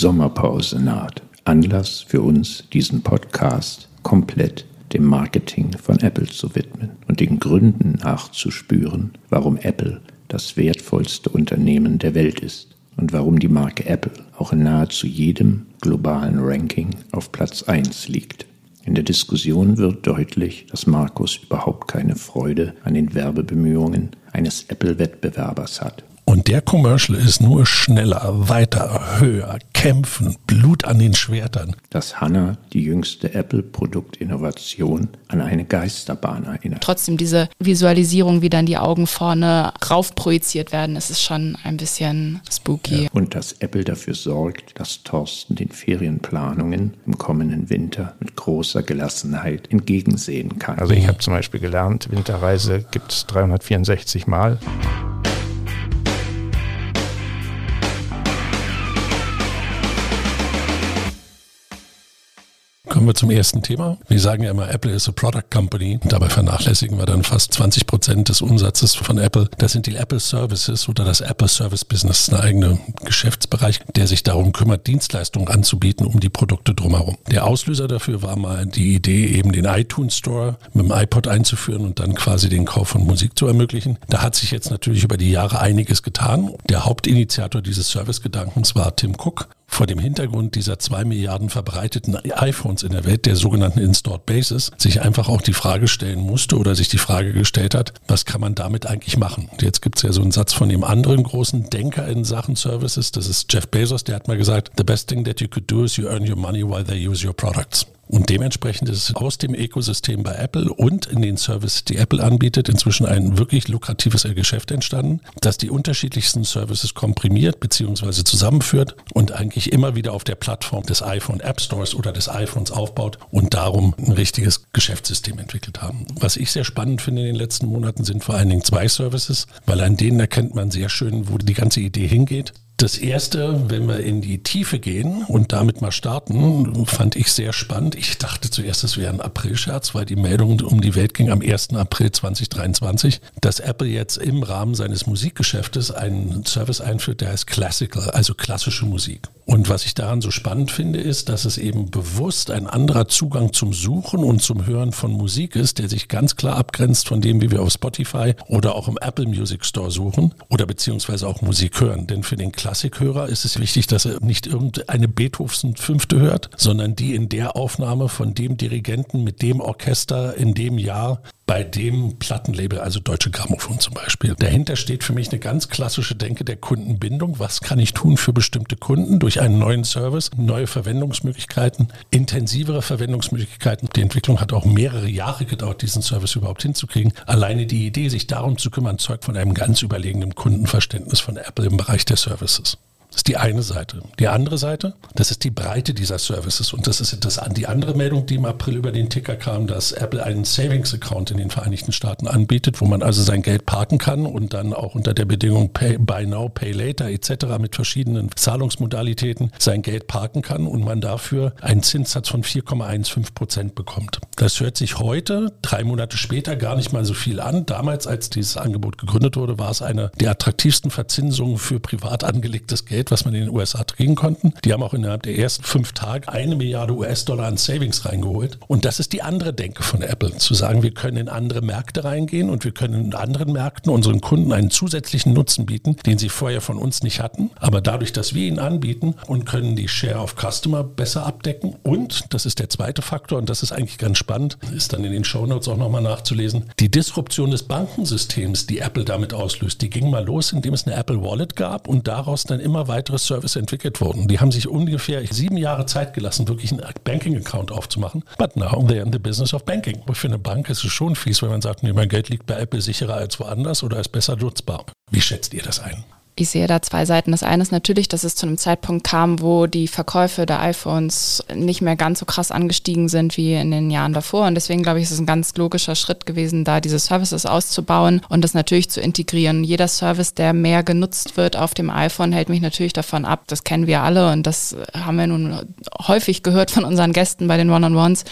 Sommerpause naht. Anlass für uns, diesen Podcast komplett dem Marketing von Apple zu widmen und den Gründen nachzuspüren, warum Apple das wertvollste Unternehmen der Welt ist und warum die Marke Apple auch in nahezu jedem globalen Ranking auf Platz 1 liegt. In der Diskussion wird deutlich, dass Markus überhaupt keine Freude an den Werbebemühungen eines Apple-Wettbewerbers hat. Und der Commercial ist nur schneller, weiter, höher, kämpfen, Blut an den Schwertern. Dass Hannah die jüngste Apple-Produktinnovation an eine Geisterbahn erinnert. Trotzdem diese Visualisierung, wie dann die Augen vorne rauf projiziert werden, das ist schon ein bisschen spooky. Ja. Und dass Apple dafür sorgt, dass Thorsten den Ferienplanungen im kommenden Winter mit großer Gelassenheit entgegensehen kann. Also ich habe zum Beispiel gelernt, Winterreise gibt es 364 Mal. Kommen wir zum ersten Thema. Wir sagen ja immer, Apple is a Product Company. Dabei vernachlässigen wir dann fast 20 Prozent des Umsatzes von Apple. Das sind die Apple Services oder das Apple Service Business, ein eigener Geschäftsbereich, der sich darum kümmert, Dienstleistungen anzubieten um die Produkte drumherum. Der Auslöser dafür war mal die Idee, eben den iTunes Store mit dem iPod einzuführen und dann quasi den Kauf von Musik zu ermöglichen. Da hat sich jetzt natürlich über die Jahre einiges getan. Der Hauptinitiator dieses Servicegedankens war Tim Cook vor dem Hintergrund dieser zwei Milliarden verbreiteten iPhones in der Welt, der sogenannten Installed Bases, sich einfach auch die Frage stellen musste oder sich die Frage gestellt hat, was kann man damit eigentlich machen? Und jetzt gibt es ja so einen Satz von dem anderen großen Denker in Sachen Services, das ist Jeff Bezos, der hat mal gesagt, the best thing that you could do is you earn your money while they use your products. Und dementsprechend ist aus dem Ökosystem bei Apple und in den Services, die Apple anbietet, inzwischen ein wirklich lukratives Geschäft entstanden, das die unterschiedlichsten Services komprimiert bzw. zusammenführt und eigentlich immer wieder auf der Plattform des iPhone App Stores oder des iPhones aufbaut und darum ein richtiges Geschäftssystem entwickelt haben. Was ich sehr spannend finde in den letzten Monaten sind vor allen Dingen zwei Services, weil an denen erkennt man sehr schön, wo die ganze Idee hingeht. Das erste, wenn wir in die Tiefe gehen und damit mal starten, fand ich sehr spannend. Ich dachte zuerst, es wäre ein Aprilscherz, weil die Meldung um die Welt ging am 1. April 2023, dass Apple jetzt im Rahmen seines Musikgeschäftes einen Service einführt, der heißt Classical, also klassische Musik. Und was ich daran so spannend finde, ist, dass es eben bewusst ein anderer Zugang zum Suchen und zum Hören von Musik ist, der sich ganz klar abgrenzt von dem, wie wir auf Spotify oder auch im Apple Music Store suchen oder beziehungsweise auch Musik hören. Denn für den Klassikhörer ist es wichtig, dass er nicht irgendeine Beethoven Fünfte hört, sondern die in der Aufnahme von dem Dirigenten mit dem Orchester in dem Jahr bei dem Plattenlabel, also Deutsche Grammophon zum Beispiel. Dahinter steht für mich eine ganz klassische Denke der Kundenbindung. Was kann ich tun für bestimmte Kunden durch einen neuen Service, neue Verwendungsmöglichkeiten, intensivere Verwendungsmöglichkeiten. Die Entwicklung hat auch mehrere Jahre gedauert, diesen Service überhaupt hinzukriegen. Alleine die Idee, sich darum zu kümmern, zeugt von einem ganz überlegenen Kundenverständnis von Apple im Bereich der Services. Ist die eine Seite. Die andere Seite, das ist die Breite dieser Services. Und das ist das, die andere Meldung, die im April über den Ticker kam, dass Apple einen Savings-Account in den Vereinigten Staaten anbietet, wo man also sein Geld parken kann und dann auch unter der Bedingung Pay, Buy Now, Pay Later etc. mit verschiedenen Zahlungsmodalitäten sein Geld parken kann und man dafür einen Zinssatz von 4,15 Prozent bekommt. Das hört sich heute, drei Monate später, gar nicht mal so viel an. Damals, als dieses Angebot gegründet wurde, war es eine der attraktivsten Verzinsungen für privat angelegtes Geld Geld, was man in den USA kriegen konnten. Die haben auch innerhalb der ersten fünf Tage eine Milliarde US-Dollar an Savings reingeholt. Und das ist die andere Denke von Apple, zu sagen, wir können in andere Märkte reingehen und wir können in anderen Märkten unseren Kunden einen zusätzlichen Nutzen bieten, den sie vorher von uns nicht hatten. Aber dadurch, dass wir ihn anbieten und können die Share of Customer besser abdecken. Und, das ist der zweite Faktor, und das ist eigentlich ganz spannend, ist dann in den Show Notes auch nochmal nachzulesen, die Disruption des Bankensystems, die Apple damit auslöst, die ging mal los, indem es eine Apple Wallet gab und daraus dann immer weitere Services entwickelt wurden. Die haben sich ungefähr sieben Jahre Zeit gelassen, wirklich einen Banking-Account aufzumachen. But now they're in the business of banking. Für eine Bank ist es schon fies, wenn man sagt, nee, mein Geld liegt bei Apple sicherer als woanders oder ist besser nutzbar. Wie schätzt ihr das ein? Ich sehe da zwei Seiten. Das eine ist natürlich, dass es zu einem Zeitpunkt kam, wo die Verkäufe der iPhones nicht mehr ganz so krass angestiegen sind wie in den Jahren davor. Und deswegen glaube ich, ist es ein ganz logischer Schritt gewesen, da diese Services auszubauen und das natürlich zu integrieren. Jeder Service, der mehr genutzt wird auf dem iPhone, hält mich natürlich davon ab. Das kennen wir alle und das haben wir nun häufig gehört von unseren Gästen bei den One-on-Ones,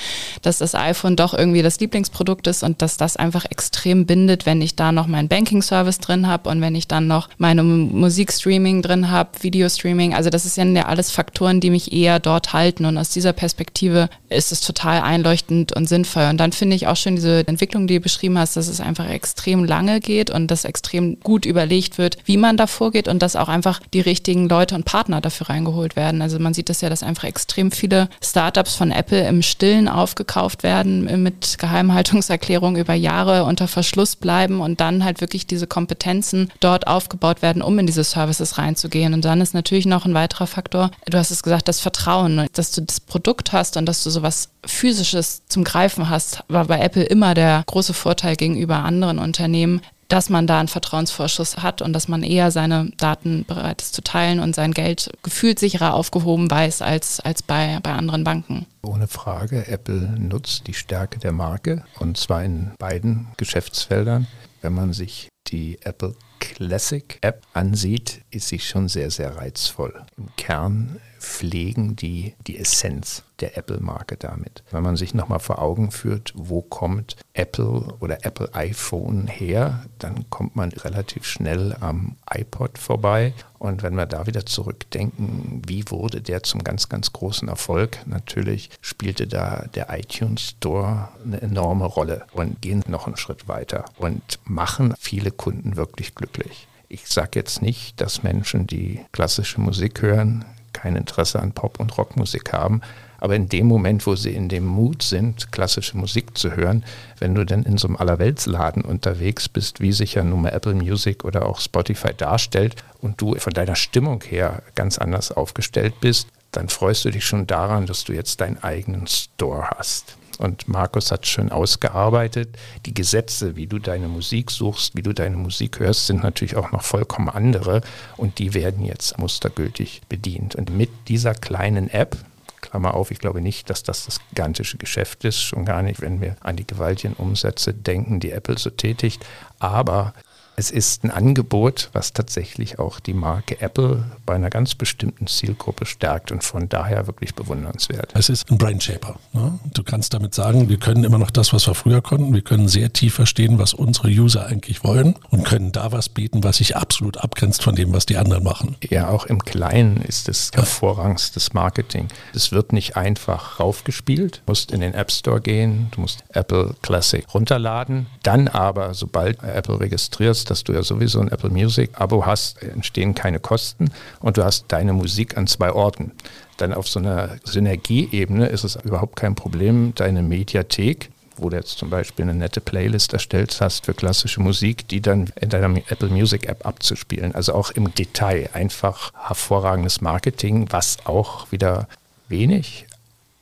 dass das iPhone doch irgendwie das Lieblingsprodukt ist und dass das einfach extrem bindet, wenn ich da noch meinen Banking-Service drin habe und wenn ich dann noch meine Musikstreaming drin habe, Videostreaming. Also das ist ja alles Faktoren, die mich eher dort halten. Und aus dieser Perspektive ist es total einleuchtend und sinnvoll. Und dann finde ich auch schon diese Entwicklung, die du beschrieben hast, dass es einfach extrem lange geht und dass extrem gut überlegt wird, wie man da vorgeht und dass auch einfach die richtigen Leute und Partner dafür reingeholt werden. Also man sieht das ja, dass einfach extrem viele Startups von Apple im Stillen aufgekauft werden, mit Geheimhaltungserklärungen über Jahre unter Verschluss bleiben und dann halt wirklich diese Kompetenzen dort aufgebaut werden, um in diese Services reinzugehen. Und dann ist natürlich noch ein weiterer Faktor, du hast es gesagt, das Vertrauen, dass du das Produkt hast und dass du sowas physisches zum Greifen hast, war bei Apple immer der große Vorteil gegenüber anderen Unternehmen, dass man da einen Vertrauensvorschuss hat und dass man eher seine Daten bereit ist zu teilen und sein Geld gefühlt sicherer aufgehoben weiß als, als bei, bei anderen Banken. Ohne Frage, Apple nutzt die Stärke der Marke und zwar in beiden Geschäftsfeldern. Wenn man sich die Apple Classic App ansieht, ist sie schon sehr, sehr reizvoll. Im Kern pflegen die die Essenz der Apple-Marke damit. Wenn man sich nochmal vor Augen führt, wo kommt Apple oder Apple iPhone her, dann kommt man relativ schnell am iPod vorbei. Und wenn wir da wieder zurückdenken, wie wurde der zum ganz, ganz großen Erfolg? Natürlich spielte da der iTunes Store eine enorme Rolle und gehen noch einen Schritt weiter und machen viele Kunden wirklich glücklich. Ich sage jetzt nicht, dass Menschen, die klassische Musik hören, kein Interesse an Pop- und Rockmusik haben. Aber in dem Moment, wo sie in dem Mut sind, klassische Musik zu hören, wenn du denn in so einem Allerweltsladen unterwegs bist, wie sich ja nun mal Apple Music oder auch Spotify darstellt und du von deiner Stimmung her ganz anders aufgestellt bist, dann freust du dich schon daran, dass du jetzt deinen eigenen Store hast. Und Markus hat schön ausgearbeitet. Die Gesetze, wie du deine Musik suchst, wie du deine Musik hörst, sind natürlich auch noch vollkommen andere. Und die werden jetzt mustergültig bedient. Und mit dieser kleinen App, Klammer auf, ich glaube nicht, dass das das gigantische Geschäft ist, schon gar nicht, wenn wir an die gewaltigen Umsätze denken, die Apple so tätigt. Aber es ist ein Angebot, was tatsächlich auch die Marke Apple bei einer ganz bestimmten Zielgruppe stärkt und von daher wirklich bewundernswert. Es ist ein Brainshaper. Ne? Du kannst damit sagen, wir können immer noch das, was wir früher konnten. Wir können sehr tief verstehen, was unsere User eigentlich wollen und können da was bieten, was sich absolut abgrenzt von dem, was die anderen machen. Ja, auch im Kleinen ist es hervorragendstes Marketing. Es wird nicht einfach raufgespielt. Du musst in den App Store gehen, du musst Apple Classic runterladen. Dann aber, sobald Apple registrierst, dass du ja sowieso ein Apple Music Abo hast, entstehen keine Kosten und du hast deine Musik an zwei Orten. Dann auf so einer Synergieebene ist es überhaupt kein Problem, deine Mediathek wo du jetzt zum Beispiel eine nette Playlist erstellt hast für klassische Musik, die dann in deiner Apple Music App abzuspielen. Also auch im Detail einfach hervorragendes Marketing, was auch wieder wenig,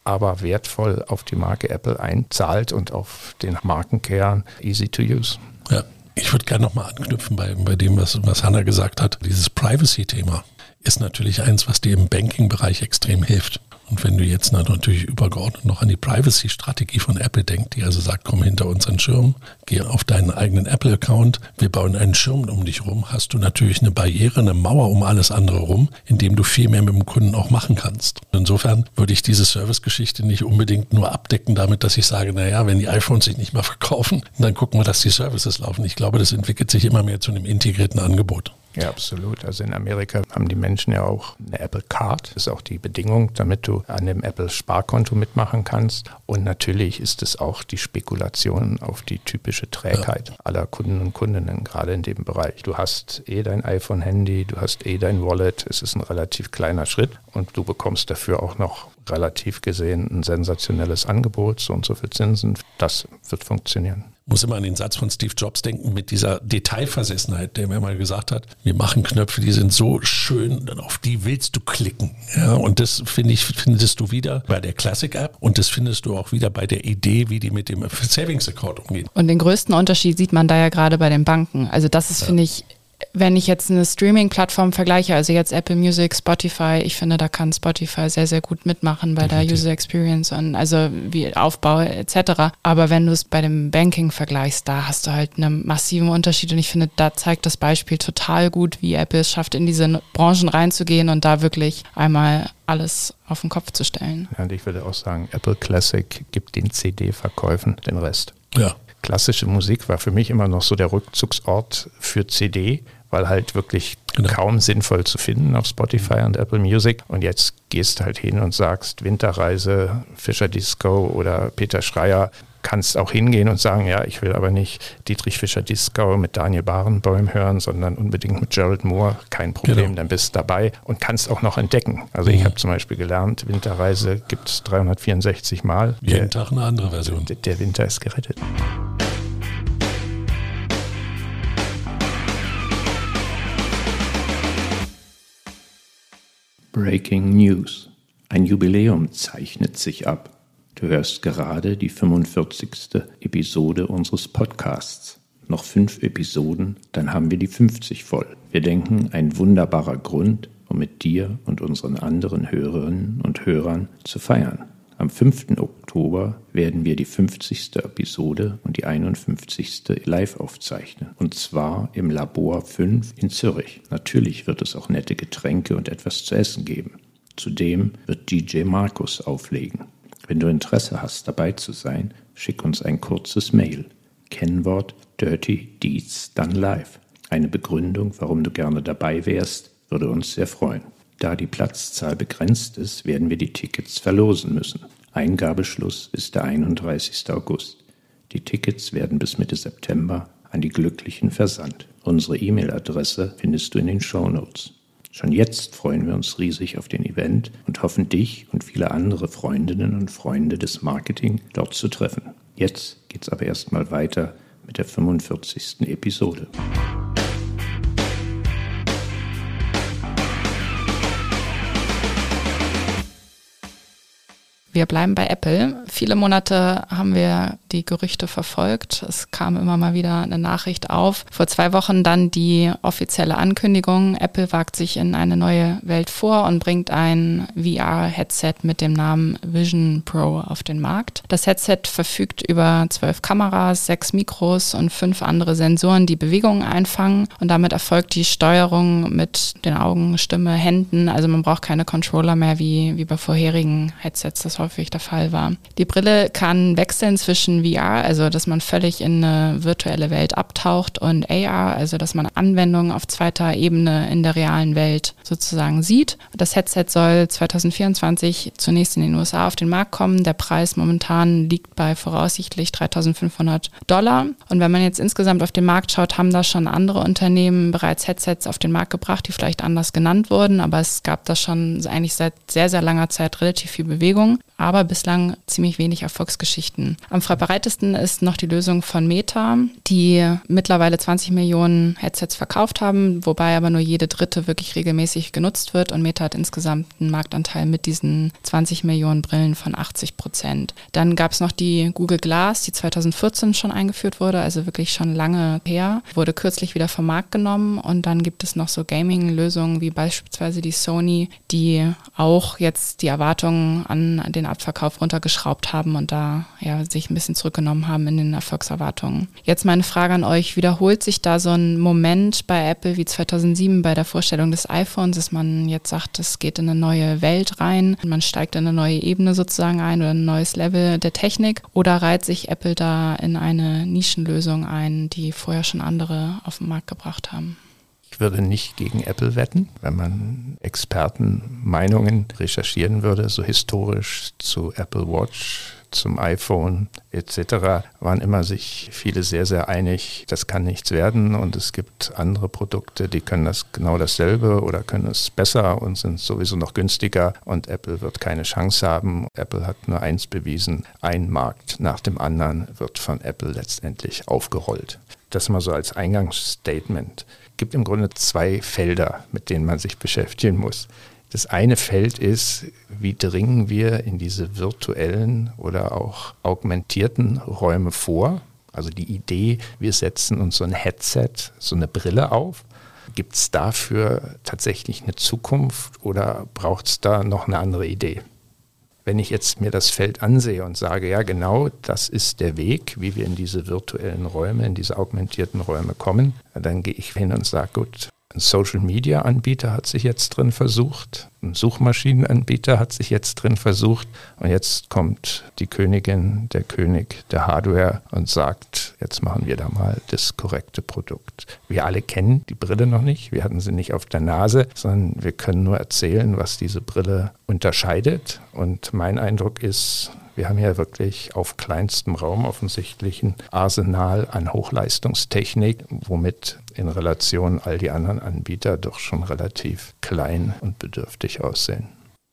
aber wertvoll auf die Marke Apple einzahlt und auf den Markenkern easy to use. Ja. Ich würde gerne nochmal anknüpfen bei, bei dem, was, was Hanna gesagt hat. Dieses Privacy-Thema ist natürlich eins, was dir im Banking-Bereich extrem hilft. Und wenn du jetzt natürlich übergeordnet noch an die Privacy-Strategie von Apple denkst, die also sagt, komm hinter unseren Schirm, geh auf deinen eigenen Apple-Account, wir bauen einen Schirm um dich rum, hast du natürlich eine Barriere, eine Mauer um alles andere rum, indem du viel mehr mit dem Kunden auch machen kannst. Insofern würde ich diese Service-Geschichte nicht unbedingt nur abdecken damit, dass ich sage, naja, wenn die iPhones sich nicht mehr verkaufen, dann gucken wir, dass die Services laufen. Ich glaube, das entwickelt sich immer mehr zu einem integrierten Angebot. Ja, absolut. Also in Amerika haben die Menschen ja auch eine Apple Card. Das ist auch die Bedingung, damit du an dem Apple Sparkonto mitmachen kannst. Und natürlich ist es auch die Spekulation auf die typische Trägheit aller Kunden und Kundinnen, gerade in dem Bereich. Du hast eh dein iPhone-Handy, du hast eh dein Wallet. Es ist ein relativ kleiner Schritt und du bekommst dafür auch noch relativ gesehen ein sensationelles Angebot, so und so viel Zinsen. Das wird funktionieren muss immer an den Satz von Steve Jobs denken mit dieser Detailversessenheit, der mir mal gesagt hat, wir machen Knöpfe, die sind so schön, auf die willst du klicken. Ja, und das finde ich, findest du wieder bei der Classic App und das findest du auch wieder bei der Idee, wie die mit dem Savings Account umgehen. Und den größten Unterschied sieht man da ja gerade bei den Banken. Also das ist, ja. finde ich, wenn ich jetzt eine Streaming-Plattform vergleiche, also jetzt Apple Music, Spotify, ich finde, da kann Spotify sehr, sehr gut mitmachen bei Definitiv. der User Experience und also wie Aufbau etc. Aber wenn du es bei dem Banking vergleichst, da hast du halt einen massiven Unterschied und ich finde, da zeigt das Beispiel total gut, wie Apple es schafft, in diese Branchen reinzugehen und da wirklich einmal alles auf den Kopf zu stellen. Ja, und ich würde auch sagen, Apple Classic gibt den CD-Verkäufen den Rest. Ja, klassische Musik war für mich immer noch so der Rückzugsort für CD, weil halt wirklich genau. kaum sinnvoll zu finden auf Spotify und Apple Music. Und jetzt gehst halt hin und sagst Winterreise, Fischer Disco oder Peter Schreier, kannst auch hingehen und sagen, ja, ich will aber nicht Dietrich Fischer Disco mit Daniel Barenboim hören, sondern unbedingt mit Gerald Moore. Kein Problem, genau. dann bist du dabei und kannst auch noch entdecken. Also mhm. ich habe zum Beispiel gelernt, Winterreise gibt es 364 Mal. Jeden der, Tag eine andere Version. Der, der Winter ist gerettet. Breaking News. Ein Jubiläum zeichnet sich ab. Du hörst gerade die 45. Episode unseres Podcasts. Noch fünf Episoden, dann haben wir die 50 voll. Wir denken, ein wunderbarer Grund, um mit dir und unseren anderen Hörerinnen und Hörern zu feiern. Am 5. Oktober werden wir die 50. Episode und die 51. live aufzeichnen. Und zwar im Labor 5 in Zürich. Natürlich wird es auch nette Getränke und etwas zu essen geben. Zudem wird DJ Markus auflegen. Wenn du Interesse hast, dabei zu sein, schick uns ein kurzes Mail. Kennwort Dirty Deeds Done Live. Eine Begründung, warum du gerne dabei wärst, würde uns sehr freuen. Da die Platzzahl begrenzt ist, werden wir die Tickets verlosen müssen. Eingabeschluss ist der 31. August. Die Tickets werden bis Mitte September an die Glücklichen versandt. Unsere E-Mail-Adresse findest du in den Show Notes. Schon jetzt freuen wir uns riesig auf den Event und hoffen dich und viele andere Freundinnen und Freunde des Marketing dort zu treffen. Jetzt geht's aber erstmal weiter mit der 45. Episode. Wir bleiben bei Apple. Viele Monate haben wir die Gerüchte verfolgt. Es kam immer mal wieder eine Nachricht auf. Vor zwei Wochen dann die offizielle Ankündigung. Apple wagt sich in eine neue Welt vor und bringt ein VR-Headset mit dem Namen Vision Pro auf den Markt. Das Headset verfügt über zwölf Kameras, sechs Mikros und fünf andere Sensoren, die Bewegungen einfangen. Und damit erfolgt die Steuerung mit den Augen, Stimme, Händen. Also man braucht keine Controller mehr wie, wie bei vorherigen Headsets. Das häufig der Fall war. Die Brille kann wechseln zwischen VR, also dass man völlig in eine virtuelle Welt abtaucht, und AR, also dass man Anwendungen auf zweiter Ebene in der realen Welt sozusagen sieht. Das Headset soll 2024 zunächst in den USA auf den Markt kommen. Der Preis momentan liegt bei voraussichtlich 3500 Dollar. Und wenn man jetzt insgesamt auf den Markt schaut, haben da schon andere Unternehmen bereits Headsets auf den Markt gebracht, die vielleicht anders genannt wurden, aber es gab da schon eigentlich seit sehr, sehr langer Zeit relativ viel Bewegung aber bislang ziemlich wenig Erfolgsgeschichten. Am verbreitesten ist noch die Lösung von Meta, die mittlerweile 20 Millionen Headsets verkauft haben, wobei aber nur jede dritte wirklich regelmäßig genutzt wird und Meta hat insgesamt einen Marktanteil mit diesen 20 Millionen Brillen von 80 Prozent. Dann gab es noch die Google Glass, die 2014 schon eingeführt wurde, also wirklich schon lange her, wurde kürzlich wieder vom Markt genommen und dann gibt es noch so Gaming-Lösungen wie beispielsweise die Sony, die auch jetzt die Erwartungen an den den Abverkauf runtergeschraubt haben und da ja sich ein bisschen zurückgenommen haben in den Erfolgserwartungen. Jetzt meine Frage an euch, wiederholt sich da so ein Moment bei Apple wie 2007 bei der Vorstellung des iPhones, dass man jetzt sagt, es geht in eine neue Welt rein, man steigt in eine neue Ebene sozusagen ein oder ein neues Level der Technik oder reiht sich Apple da in eine Nischenlösung ein, die vorher schon andere auf den Markt gebracht haben? Ich würde nicht gegen Apple wetten, wenn man Expertenmeinungen recherchieren würde, so historisch zu Apple Watch, zum iPhone etc. waren immer sich viele sehr, sehr einig, das kann nichts werden und es gibt andere Produkte, die können das genau dasselbe oder können es besser und sind sowieso noch günstiger und Apple wird keine Chance haben. Apple hat nur eins bewiesen, ein Markt nach dem anderen wird von Apple letztendlich aufgerollt. Das mal so als Eingangsstatement gibt im Grunde zwei Felder, mit denen man sich beschäftigen muss. Das eine Feld ist, wie dringen wir in diese virtuellen oder auch augmentierten Räume vor? Also die Idee, wir setzen uns so ein Headset, so eine Brille auf. Gibt es dafür tatsächlich eine Zukunft oder braucht es da noch eine andere Idee? Wenn ich jetzt mir das Feld ansehe und sage, ja genau, das ist der Weg, wie wir in diese virtuellen Räume, in diese augmentierten Räume kommen, dann gehe ich hin und sage, gut, Ein Social-Media-Anbieter hat sich jetzt drin versucht, ein Suchmaschinenanbieter hat sich jetzt drin versucht und jetzt kommt die Königin, der König der Hardware und sagt, jetzt machen wir da mal das korrekte Produkt. Wir alle kennen die Brille noch nicht, wir hatten sie nicht auf der Nase, sondern wir können nur erzählen, was diese Brille unterscheidet. Und mein Eindruck ist, wir haben ja wirklich auf kleinstem Raum offensichtlich ein Arsenal an Hochleistungstechnik, womit in Relation all die anderen Anbieter doch schon relativ klein und bedürftig aussehen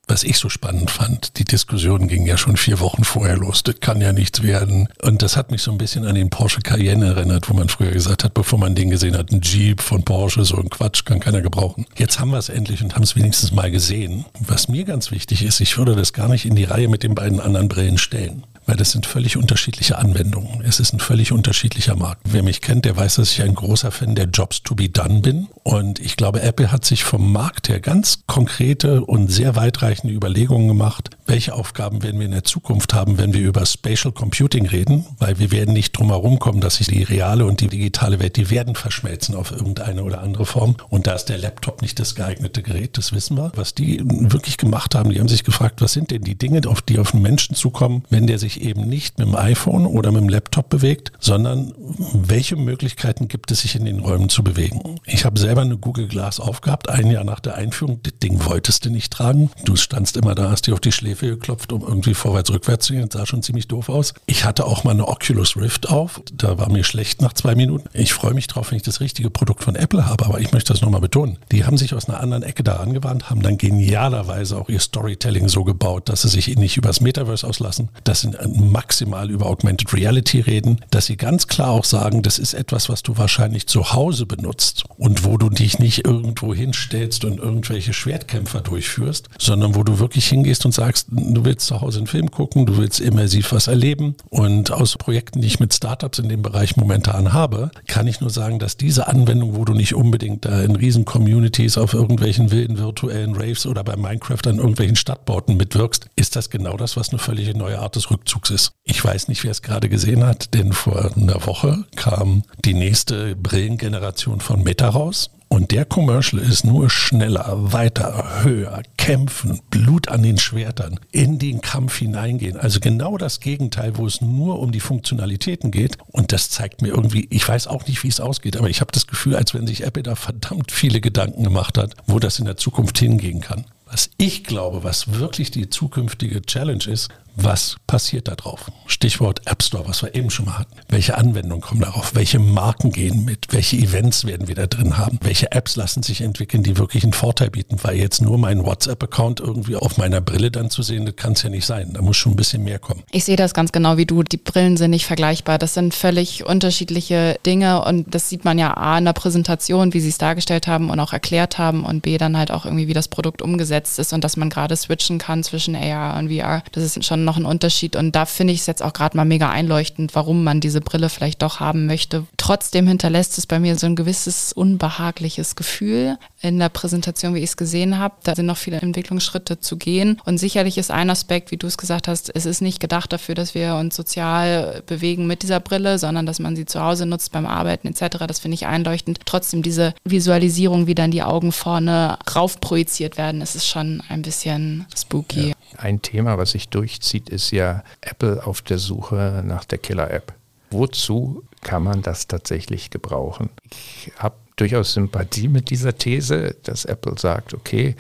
was ich so spannend fand, die Diskussion ging ja schon vier Wochen vorher los, das kann ja nichts werden. Und das hat mich so ein bisschen an den Porsche Cayenne erinnert, wo man früher gesagt hat, bevor man den gesehen hat, ein Jeep von Porsche, so ein Quatsch, kann keiner gebrauchen. Jetzt haben wir es endlich und haben es wenigstens mal gesehen. Was mir ganz wichtig ist, ich würde das gar nicht in die Reihe mit den beiden anderen Brillen stellen weil das sind völlig unterschiedliche Anwendungen. Es ist ein völlig unterschiedlicher Markt. Wer mich kennt, der weiß, dass ich ein großer Fan der Jobs to be done bin. Und ich glaube, Apple hat sich vom Markt her ganz konkrete und sehr weitreichende Überlegungen gemacht, welche Aufgaben werden wir in der Zukunft haben, wenn wir über Spatial Computing reden, weil wir werden nicht drum herum kommen, dass sich die reale und die digitale Welt, die werden verschmelzen auf irgendeine oder andere Form. Und da ist der Laptop nicht das geeignete Gerät, das wissen wir. Was die wirklich gemacht haben, die haben sich gefragt, was sind denn die Dinge, auf die auf einen Menschen zukommen, wenn der sich eben nicht mit dem iPhone oder mit dem Laptop bewegt, sondern welche Möglichkeiten gibt es, sich in den Räumen zu bewegen. Ich habe selber eine Google Glass aufgehabt, ein Jahr nach der Einführung. Das Ding wolltest du nicht tragen. Du standst immer da, hast dir auf die Schläfe geklopft, um irgendwie vorwärts, rückwärts zu gehen. Das sah schon ziemlich doof aus. Ich hatte auch mal eine Oculus Rift auf. Da war mir schlecht nach zwei Minuten. Ich freue mich drauf, wenn ich das richtige Produkt von Apple habe, aber ich möchte das nochmal betonen. Die haben sich aus einer anderen Ecke daran gewandt, haben dann genialerweise auch ihr Storytelling so gebaut, dass sie sich nicht übers Metaverse auslassen. Das sind maximal über Augmented Reality reden, dass sie ganz klar auch sagen, das ist etwas, was du wahrscheinlich zu Hause benutzt und wo du dich nicht irgendwo hinstellst und irgendwelche Schwertkämpfer durchführst, sondern wo du wirklich hingehst und sagst, du willst zu Hause einen Film gucken, du willst immersiv was erleben und aus Projekten, die ich mit Startups in dem Bereich momentan habe, kann ich nur sagen, dass diese Anwendung, wo du nicht unbedingt da in riesen Communities auf irgendwelchen wilden virtuellen Raves oder bei Minecraft an irgendwelchen Stadtbauten mitwirkst, ist das genau das, was eine völlig neue Art des Rückzugs ist. Ich weiß nicht, wer es gerade gesehen hat, denn vor einer Woche kam die nächste Brillengeneration von Meta raus. Und der Commercial ist nur schneller, weiter, höher, kämpfen, Blut an den Schwertern, in den Kampf hineingehen. Also genau das Gegenteil, wo es nur um die Funktionalitäten geht. Und das zeigt mir irgendwie, ich weiß auch nicht, wie es ausgeht, aber ich habe das Gefühl, als wenn sich Apple da verdammt viele Gedanken gemacht hat, wo das in der Zukunft hingehen kann. Was ich glaube, was wirklich die zukünftige Challenge ist, was passiert da drauf? Stichwort App Store, was wir eben schon mal hatten. Welche Anwendungen kommen darauf? Welche Marken gehen mit? Welche Events werden wir da drin haben? Welche Apps lassen sich entwickeln, die wirklich einen Vorteil bieten? Weil jetzt nur mein WhatsApp-Account irgendwie auf meiner Brille dann zu sehen, das kann es ja nicht sein. Da muss schon ein bisschen mehr kommen. Ich sehe das ganz genau wie du. Die Brillen sind nicht vergleichbar. Das sind völlig unterschiedliche Dinge und das sieht man ja A in der Präsentation, wie sie es dargestellt haben und auch erklärt haben und B dann halt auch irgendwie, wie das Produkt umgesetzt ist und dass man gerade switchen kann zwischen AR und VR. Das ist schon noch ein Unterschied. Und da finde ich es jetzt auch gerade mal mega einleuchtend, warum man diese Brille vielleicht doch haben möchte. Trotzdem hinterlässt es bei mir so ein gewisses unbehagliches Gefühl in der Präsentation, wie ich es gesehen habe. Da sind noch viele Entwicklungsschritte zu gehen. Und sicherlich ist ein Aspekt, wie du es gesagt hast, es ist nicht gedacht dafür, dass wir uns sozial bewegen mit dieser Brille, sondern dass man sie zu Hause nutzt beim Arbeiten etc. Das finde ich einleuchtend. Trotzdem diese Visualisierung, wie dann die Augen vorne raufprojiziert werden, ist es schon ein bisschen spooky. Ja. Ein Thema, was sich durchzieht, ist ja Apple auf der Suche nach der Killer-App. Wozu kann man das tatsächlich gebrauchen? Ich habe durchaus Sympathie mit dieser These, dass Apple sagt, okay,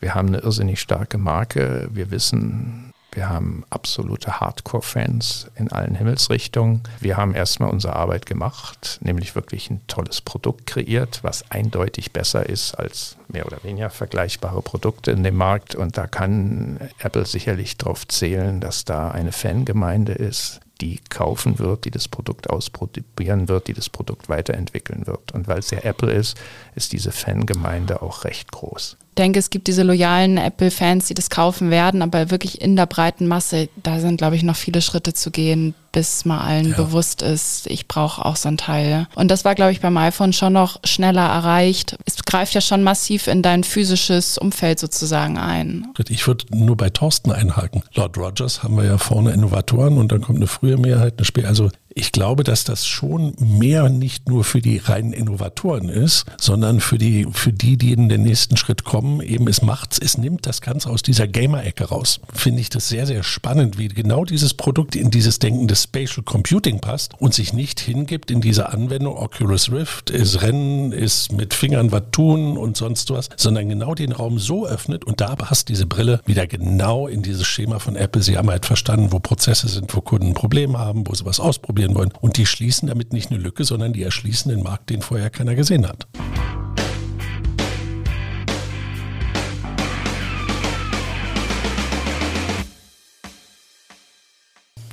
wir haben eine irrsinnig starke Marke, wir wissen, wir haben absolute Hardcore-Fans in allen Himmelsrichtungen. Wir haben erstmal unsere Arbeit gemacht, nämlich wirklich ein tolles Produkt kreiert, was eindeutig besser ist als mehr oder weniger vergleichbare Produkte in dem Markt. Und da kann Apple sicherlich darauf zählen, dass da eine Fangemeinde ist, die kaufen wird, die das Produkt ausprobieren wird, die das Produkt weiterentwickeln wird. Und weil es ja Apple ist, ist diese Fangemeinde auch recht groß. Ich denke, es gibt diese loyalen Apple-Fans, die das kaufen werden, aber wirklich in der breiten Masse, da sind, glaube ich, noch viele Schritte zu gehen, bis mal allen ja. bewusst ist, ich brauche auch so ein Teil. Und das war, glaube ich, beim iPhone schon noch schneller erreicht. Es greift ja schon massiv in dein physisches Umfeld sozusagen ein. Ich würde nur bei Thorsten einhaken. Lord Rogers haben wir ja vorne Innovatoren und dann kommt eine frühe Mehrheit, eine späte. Also ich glaube, dass das schon mehr nicht nur für die reinen Innovatoren ist, sondern für die, für die, die in den nächsten Schritt kommen, eben es macht, es nimmt das Ganze aus dieser Gamer-Ecke raus. Finde ich das sehr, sehr spannend, wie genau dieses Produkt in dieses Denken des Spatial Computing passt und sich nicht hingibt in diese Anwendung Oculus Rift, ist Rennen, ist mit Fingern was tun und sonst was, sondern genau den Raum so öffnet und da passt diese Brille wieder genau in dieses Schema von Apple. Sie haben halt verstanden, wo Prozesse sind, wo Kunden Probleme haben, wo sie was ausprobieren wollen. Und die schließen damit nicht eine Lücke, sondern die erschließen den Markt, den vorher keiner gesehen hat.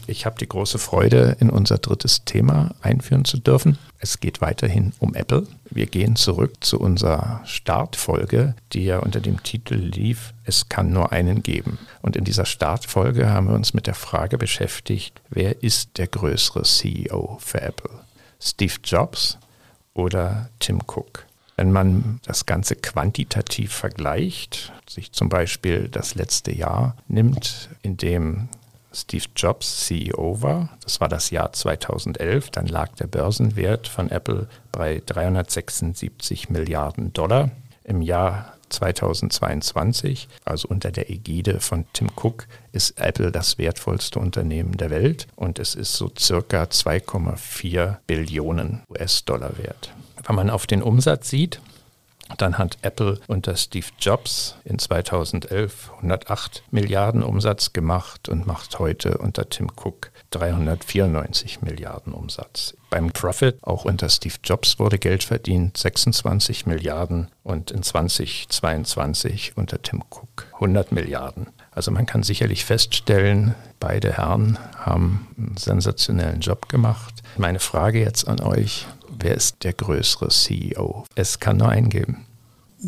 Ich habe die große Freude, in unser drittes Thema einführen zu dürfen. Es geht weiterhin um Apple. Wir gehen zurück zu unserer Startfolge, die ja unter dem Titel lief, es kann nur einen geben. Und in dieser Startfolge haben wir uns mit der Frage beschäftigt, wer ist der größere CEO für Apple? Steve Jobs oder Tim Cook? Wenn man das Ganze quantitativ vergleicht, sich zum Beispiel das letzte Jahr nimmt, in dem Steve Jobs CEO war. Das war das Jahr 2011. Dann lag der Börsenwert von Apple bei 376 Milliarden Dollar. Im Jahr 2022, also unter der Ägide von Tim Cook, ist Apple das wertvollste Unternehmen der Welt und es ist so circa 2,4 Billionen US-Dollar wert. Wenn man auf den Umsatz sieht, dann hat Apple unter Steve Jobs in 2011 108 Milliarden Umsatz gemacht und macht heute unter Tim Cook 394 Milliarden Umsatz. Beim Profit, auch unter Steve Jobs wurde Geld verdient, 26 Milliarden und in 2022 unter Tim Cook 100 Milliarden. Also man kann sicherlich feststellen, beide Herren haben einen sensationellen Job gemacht. Meine Frage jetzt an euch, wer ist der größere CEO? Es kann nur einen geben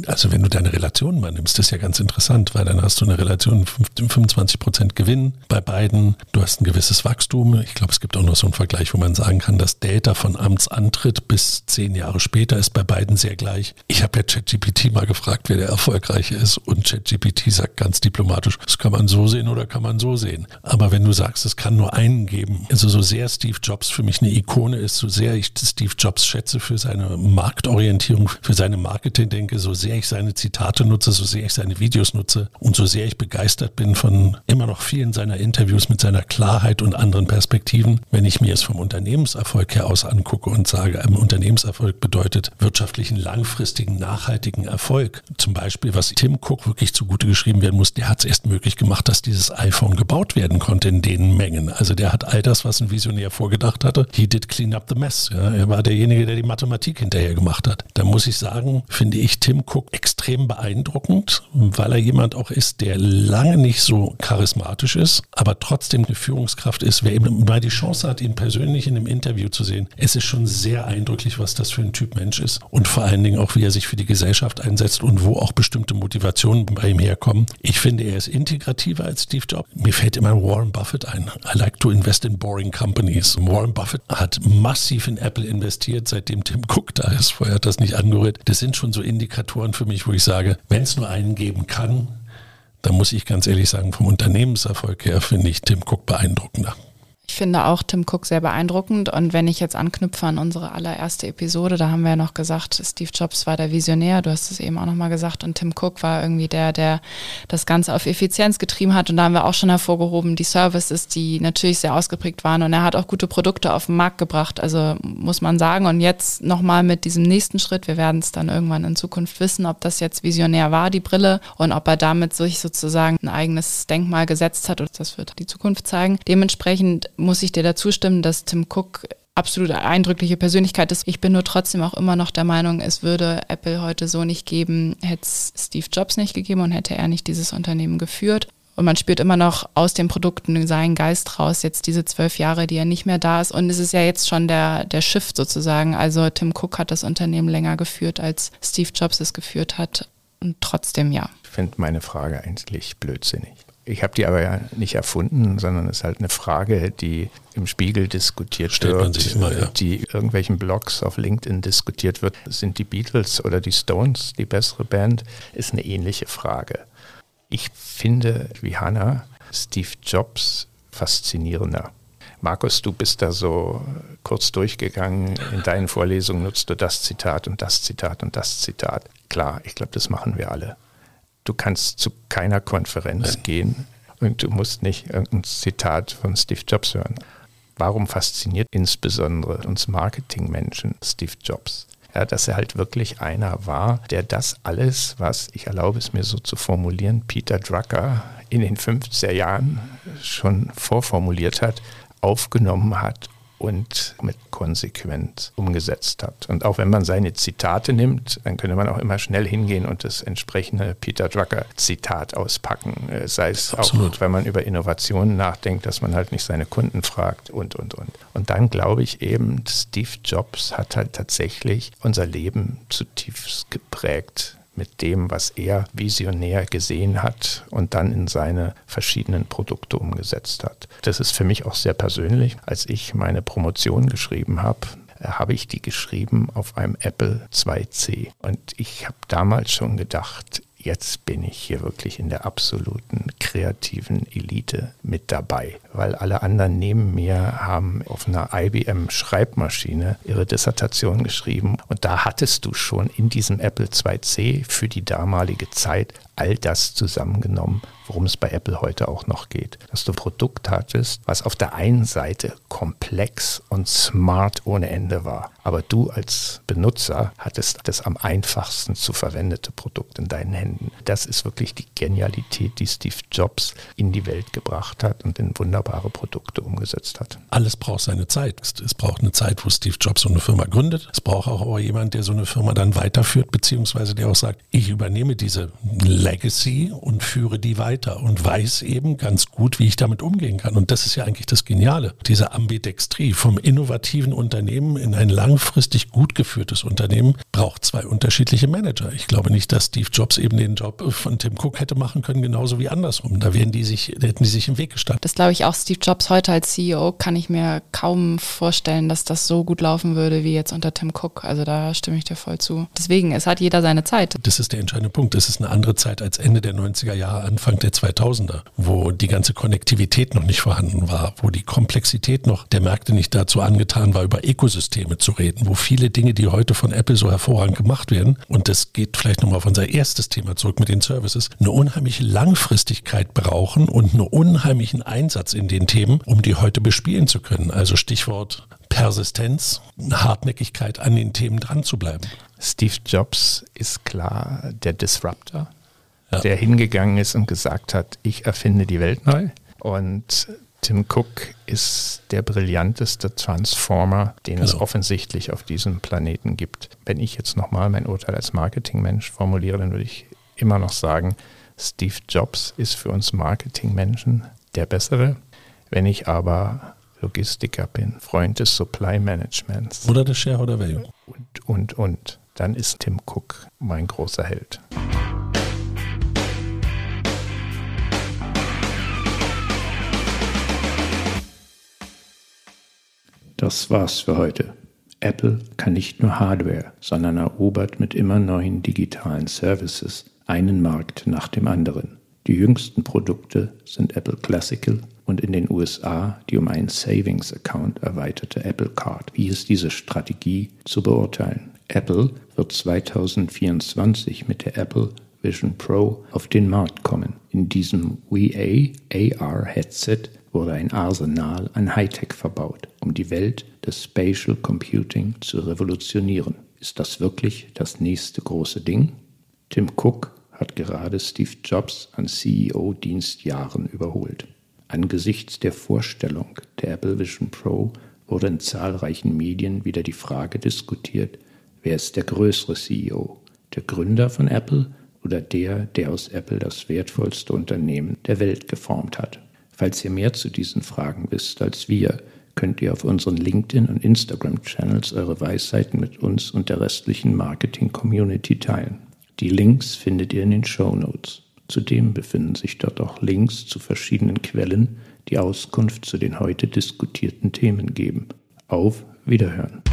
also wenn du deine Relation mal nimmst, ist ja ganz interessant, weil dann hast du eine Relation 25 Prozent Gewinn bei beiden. Du hast ein gewisses Wachstum. Ich glaube, es gibt auch noch so einen Vergleich, wo man sagen kann, das Data von Amtsantritt bis zehn Jahre später ist bei beiden sehr gleich. Ich habe ja ChatGPT mal gefragt, wer der Erfolgreiche ist und ChatGPT sagt ganz diplomatisch, das kann man so sehen oder kann man so sehen. Aber wenn du sagst, es kann nur einen geben, also so sehr Steve Jobs für mich eine Ikone ist, so sehr ich Steve Jobs schätze für seine Marktorientierung, für seine Marketing denke, so sehr sehr ich seine Zitate nutze, so sehr ich seine Videos nutze und so sehr ich begeistert bin von immer noch vielen seiner Interviews mit seiner Klarheit und anderen Perspektiven, wenn ich mir es vom Unternehmenserfolg her aus angucke und sage, ein Unternehmenserfolg bedeutet wirtschaftlichen, langfristigen, nachhaltigen Erfolg. Zum Beispiel, was Tim Cook wirklich zugute geschrieben werden muss, der hat es erst möglich gemacht, dass dieses iPhone gebaut werden konnte in den Mengen. Also der hat all das, was ein Visionär vorgedacht hatte, he did clean up the mess. Ja, er war derjenige, der die Mathematik hinterher gemacht hat. Da muss ich sagen, finde ich Tim Cook extrem beeindruckend, weil er jemand auch ist, der lange nicht so charismatisch ist, aber trotzdem eine Führungskraft ist. Wer eben mal die Chance hat, ihn persönlich in einem Interview zu sehen, es ist schon sehr eindrücklich, was das für ein Typ Mensch ist und vor allen Dingen auch, wie er sich für die Gesellschaft einsetzt und wo auch bestimmte Motivationen bei ihm herkommen. Ich finde, er ist integrativer als Steve Jobs. Mir fällt immer Warren Buffett ein. I like to invest in boring companies. Warren Buffett hat massiv in Apple investiert, seitdem Tim Cook da ist. Vorher hat das nicht angerührt. Das sind schon so Indikatoren, Faktoren für mich, wo ich sage, wenn es nur einen geben kann, dann muss ich ganz ehrlich sagen, vom Unternehmenserfolg her finde ich Tim Cook beeindruckender. Ich finde auch Tim Cook sehr beeindruckend. Und wenn ich jetzt anknüpfe an unsere allererste Episode, da haben wir ja noch gesagt, Steve Jobs war der Visionär, du hast es eben auch nochmal gesagt, und Tim Cook war irgendwie der, der das Ganze auf Effizienz getrieben hat. Und da haben wir auch schon hervorgehoben, die Services, die natürlich sehr ausgeprägt waren. Und er hat auch gute Produkte auf den Markt gebracht, also muss man sagen. Und jetzt nochmal mit diesem nächsten Schritt, wir werden es dann irgendwann in Zukunft wissen, ob das jetzt visionär war, die Brille, und ob er damit sich sozusagen ein eigenes Denkmal gesetzt hat. Und das wird die Zukunft zeigen. Dementsprechend muss ich dir dazu stimmen, dass Tim Cook absolut eindrückliche Persönlichkeit ist. Ich bin nur trotzdem auch immer noch der Meinung, es würde Apple heute so nicht geben, hätte es Steve Jobs nicht gegeben und hätte er nicht dieses Unternehmen geführt. Und man spürt immer noch aus den Produkten seinen Geist raus, jetzt diese zwölf Jahre, die er nicht mehr da ist. Und es ist ja jetzt schon der, der Shift sozusagen. Also Tim Cook hat das Unternehmen länger geführt, als Steve Jobs es geführt hat. Und trotzdem ja. Ich finde meine Frage eigentlich blödsinnig Ich habe die aber ja nicht erfunden, sondern es ist halt eine Frage, die im Spiegel diskutiert Stellt wird, man sich immer, ja. die irgendwelchen Blogs auf LinkedIn diskutiert wird. Sind die Beatles oder die Stones die bessere Band? Ist eine ähnliche Frage. Ich finde, wie Hannah, Steve Jobs faszinierender. Markus, du bist da so kurz durchgegangen. In deinen Vorlesungen nutzt du das Zitat und das Zitat und das Zitat. Klar, ich glaube, das machen wir alle. Du kannst zu keiner Konferenz Nein. gehen und du musst nicht irgendein Zitat von Steve Jobs hören. Warum fasziniert insbesondere uns Marketingmenschen Steve Jobs? Ja, dass er halt wirklich einer war, der das alles, was, ich erlaube es mir so zu formulieren, Peter Drucker in den 50er Jahren schon vorformuliert hat, aufgenommen hat und mit Konsequenz umgesetzt hat. Und auch wenn man seine Zitate nimmt, dann könnte man auch immer schnell hingehen und das entsprechende Peter Drucker Zitat auspacken. Äh, sei es Absolut. auch, wenn man über Innovationen nachdenkt, dass man halt nicht seine Kunden fragt und, und, und. Und dann glaube ich eben, Steve Jobs hat halt tatsächlich unser Leben zutiefst geprägt mit dem, was er visionär gesehen hat und dann in seine verschiedenen Produkte umgesetzt hat. Das ist für mich auch sehr persönlich. Als ich meine Promotion geschrieben habe, äh, habe ich die geschrieben auf einem Apple 2C. Und ich habe damals schon gedacht, jetzt bin ich hier wirklich in der absoluten kreativen Elite mit dabei, weil alle anderen neben mir haben auf einer IBM Schreibmaschine ihre Dissertation geschrieben. Und da hattest du schon in diesem Apple 2C für die damalige Zeit all das zusammengenommen, worum es bei Apple heute auch noch geht. Dass du ein Produkt hattest, was auf der einen Seite komplex und smart ohne Ende war, aber du als Benutzer hattest das am einfachsten zu verwendete Produkt in deinen Händen. Das ist wirklich die Genialität, die Steve Jobs in die Welt gebracht hat und in wunderbare Produkte umgesetzt hat. Alles braucht seine Zeit. Es braucht eine Zeit, wo Steve Jobs so eine Firma gründet. Es braucht auch jemand, der so eine Firma dann weiterführt, beziehungsweise der auch sagt, ich übernehme diese Legacy und führe die weiter und weiß eben ganz gut, wie ich damit umgehen kann. Und das ist ja eigentlich das Geniale, diese Ambidextrie vom innovativen Unternehmen in ein langfristig gut geführtes Unternehmen braucht zwei unterschiedliche Manager. Ich glaube nicht, dass Steve Jobs eben den Job von Tim Cook hätte machen können, genauso wie andersrum. Da wären die sich, hätten die sich im Weg gestanden. Das glaube ich auch Steve Jobs heute als CEO kann ich mir kaum vorstellen, dass das so gut laufen würde wie jetzt unter Tim Cook. Also da stimme ich dir voll zu. Deswegen, es hat jeder seine Zeit. Das ist der entscheidende Punkt. Es ist eine andere Zeit Zeit als Ende der 90er Jahre, Anfang der 2000er, wo die ganze Konnektivität noch nicht vorhanden war, wo die Komplexität noch der Märkte nicht dazu angetan war, über Ökosysteme zu reden, wo viele Dinge, die heute von Apple so hervorragend gemacht werden, und das geht vielleicht nochmal auf unser erstes Thema zurück mit den Services, eine unheimliche Langfristigkeit brauchen und einen unheimlichen Einsatz in den Themen, um die heute bespielen zu können. Also Stichwort Persistenz, Hartnäckigkeit an den Themen dran zu bleiben. Steve Jobs ist klar der Disruptor ja. der hingegangen ist und gesagt hat, ich erfinde die Welt neu. Und Tim Cook ist der brillanteste Transformer, den genau. es offensichtlich auf diesem Planeten gibt. Wenn ich jetzt nochmal mein Urteil als Marketingmensch formuliere, dann würde ich immer noch sagen, Steve Jobs ist für uns Marketingmenschen der bessere. Wenn ich aber Logistiker bin, Freund des Supply Managements. Oder des Shareholder Value. Und, und, und. Dann ist Tim Cook mein großer Held. Das war's für heute. Apple kann nicht nur Hardware, sondern erobert mit immer neuen digitalen Services einen Markt nach dem anderen. Die jüngsten Produkte sind Apple Classical und in den USA die um einen Savings Account erweiterte Apple Card. Wie ist diese Strategie zu beurteilen? Apple wird 2024 mit der Apple Vision Pro auf den Markt kommen. In diesem VA AR Headset wurde ein Arsenal an Hightech verbaut, um die Welt des Spatial Computing zu revolutionieren. Ist das wirklich das nächste große Ding? Tim Cook hat gerade Steve Jobs an CEO-Dienstjahren überholt. Angesichts der Vorstellung der Apple Vision Pro wurde in zahlreichen Medien wieder die Frage diskutiert, wer ist der größere CEO, der Gründer von Apple oder der, der aus Apple das wertvollste Unternehmen der Welt geformt hat. Falls ihr mehr zu diesen Fragen wisst als wir, könnt ihr auf unseren LinkedIn- und Instagram-Channels eure Weisheiten mit uns und der restlichen Marketing-Community teilen. Die Links findet ihr in den Show Notes. Zudem befinden sich dort auch Links zu verschiedenen Quellen, die Auskunft zu den heute diskutierten Themen geben. Auf Wiederhören!